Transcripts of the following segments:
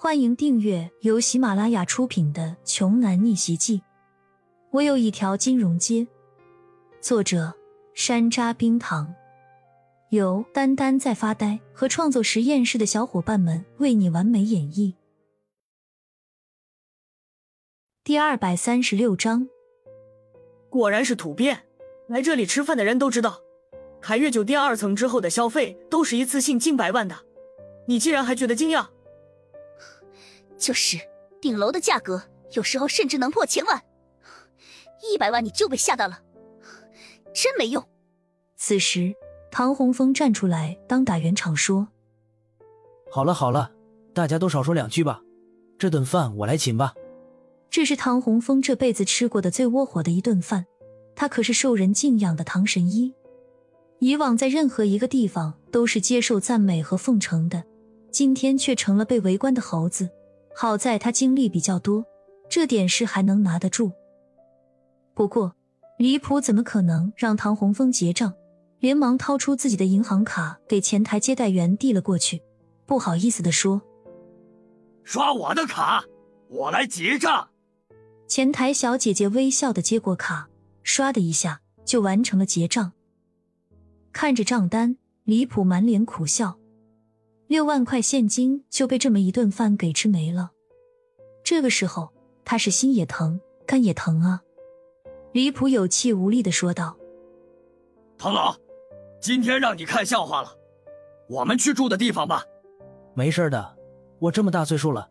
欢迎订阅由喜马拉雅出品的《穷男逆袭记》。我有一条金融街，作者山楂冰糖，由丹丹在发呆和创作实验室的小伙伴们为你完美演绎。第二百三十六章，果然是土鳖！来这里吃饭的人都知道，凯悦酒店二层之后的消费都是一次性近百万的，你竟然还觉得惊讶？就是顶楼的价格，有时候甚至能破千万，一百万你就被吓到了，真没用。此时，唐洪峰站出来当打圆场说：“好了好了，大家都少说两句吧，这顿饭我来请吧。”这是唐洪峰这辈子吃过的最窝火的一顿饭，他可是受人敬仰的唐神医，以往在任何一个地方都是接受赞美和奉承的，今天却成了被围观的猴子。好在他经历比较多，这点事还能拿得住。不过，李普怎么可能让唐洪峰结账？连忙掏出自己的银行卡给前台接待员递了过去，不好意思的说：“刷我的卡，我来结账。”前台小姐姐微笑的接过卡，刷的一下就完成了结账。看着账单，李普满脸苦笑。六万块现金就被这么一顿饭给吃没了，这个时候他是心也疼，肝也疼啊！李普有气无力的说道：“唐老，今天让你看笑话了，我们去住的地方吧。”没事的，我这么大岁数了，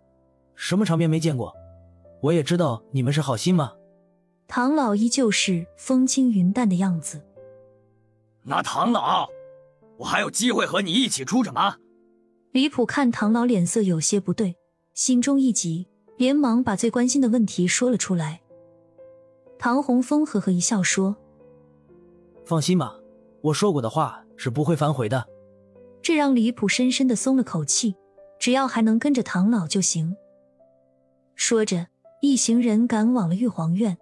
什么场面没见过？我也知道你们是好心嘛。唐老依旧是风轻云淡的样子。那唐老，我还有机会和你一起住着吗？李普看唐老脸色有些不对，心中一急，连忙把最关心的问题说了出来。唐洪峰呵呵一笑说：“放心吧，我说过的话是不会反悔的。”这让李普深深的松了口气，只要还能跟着唐老就行。说着，一行人赶往了玉皇院。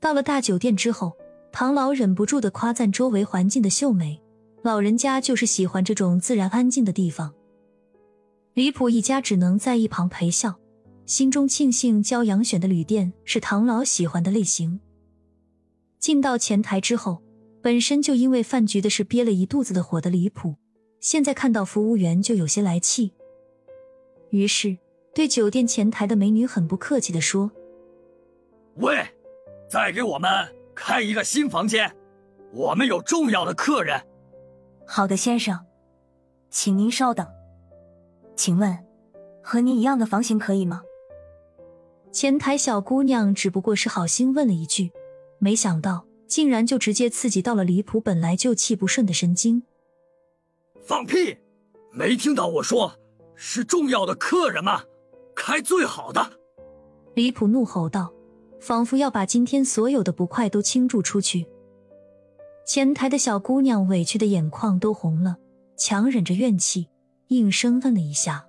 到了大酒店之后，唐老忍不住的夸赞周围环境的秀美。老人家就是喜欢这种自然安静的地方。李普一家只能在一旁陪笑，心中庆幸骄阳选的旅店是唐老喜欢的类型。进到前台之后，本身就因为饭局的事憋了一肚子的火的李普，现在看到服务员就有些来气，于是对酒店前台的美女很不客气的说：“喂，再给我们开一个新房间，我们有重要的客人。”好的，先生，请您稍等。请问，和您一样的房型可以吗？前台小姑娘只不过是好心问了一句，没想到竟然就直接刺激到了李普本来就气不顺的神经。放屁！没听到我说是重要的客人吗？开最好的！李普怒吼道，仿佛要把今天所有的不快都倾注出去。前台的小姑娘委屈的眼眶都红了，强忍着怨气，应声问了一下。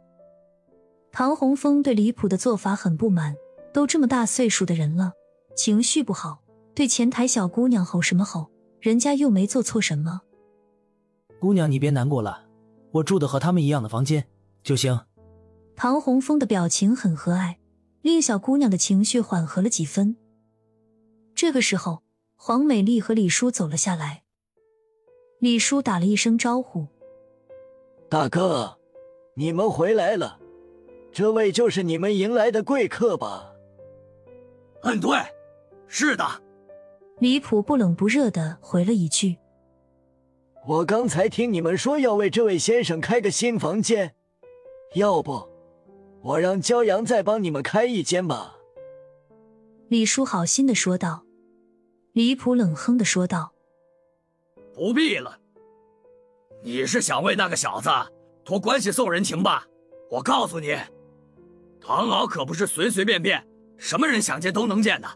唐洪峰对李普的做法很不满，都这么大岁数的人了，情绪不好，对前台小姑娘吼什么吼？人家又没做错什么。姑娘，你别难过了，我住的和他们一样的房间就行。唐洪峰的表情很和蔼，令小姑娘的情绪缓和了几分。这个时候。黄美丽和李叔走了下来。李叔打了一声招呼：“大哥，你们回来了，这位就是你们迎来的贵客吧？”“嗯，对，是的。”李普不冷不热的回了一句：“我刚才听你们说要为这位先生开个新房间，要不我让骄阳再帮你们开一间吧？”李叔好心的说道。李普冷哼的说道：“不必了，你是想为那个小子托关系送人情吧？我告诉你，唐老可不是随随便便什么人想见都能见的。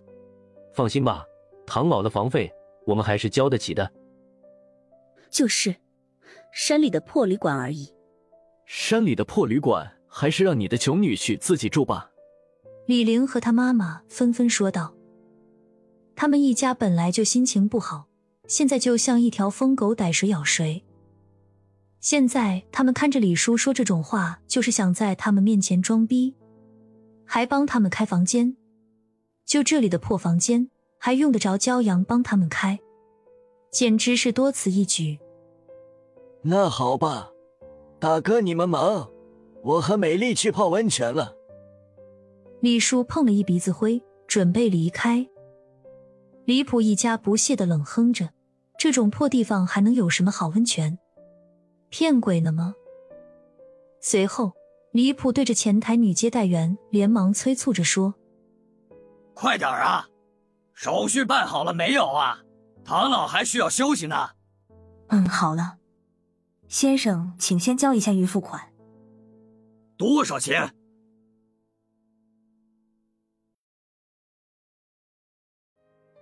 放心吧，唐老的房费我们还是交得起的。就是山里的破旅馆而已。山里的破旅馆，还是让你的穷女婿自己住吧。”李玲和他妈妈纷纷说道。他们一家本来就心情不好，现在就像一条疯狗逮谁咬谁。现在他们看着李叔说这种话，就是想在他们面前装逼，还帮他们开房间。就这里的破房间，还用得着骄阳帮他们开，简直是多此一举。那好吧，大哥你们忙，我和美丽去泡温泉了。李叔碰了一鼻子灰，准备离开。李普一家不屑的冷哼着：“这种破地方还能有什么好温泉？骗鬼呢吗？”随后，李普对着前台女接待员连忙催促着说：“快点啊，手续办好了没有啊？唐老还需要休息呢。”“嗯，好了，先生，请先交一下预付款。”“多少钱？”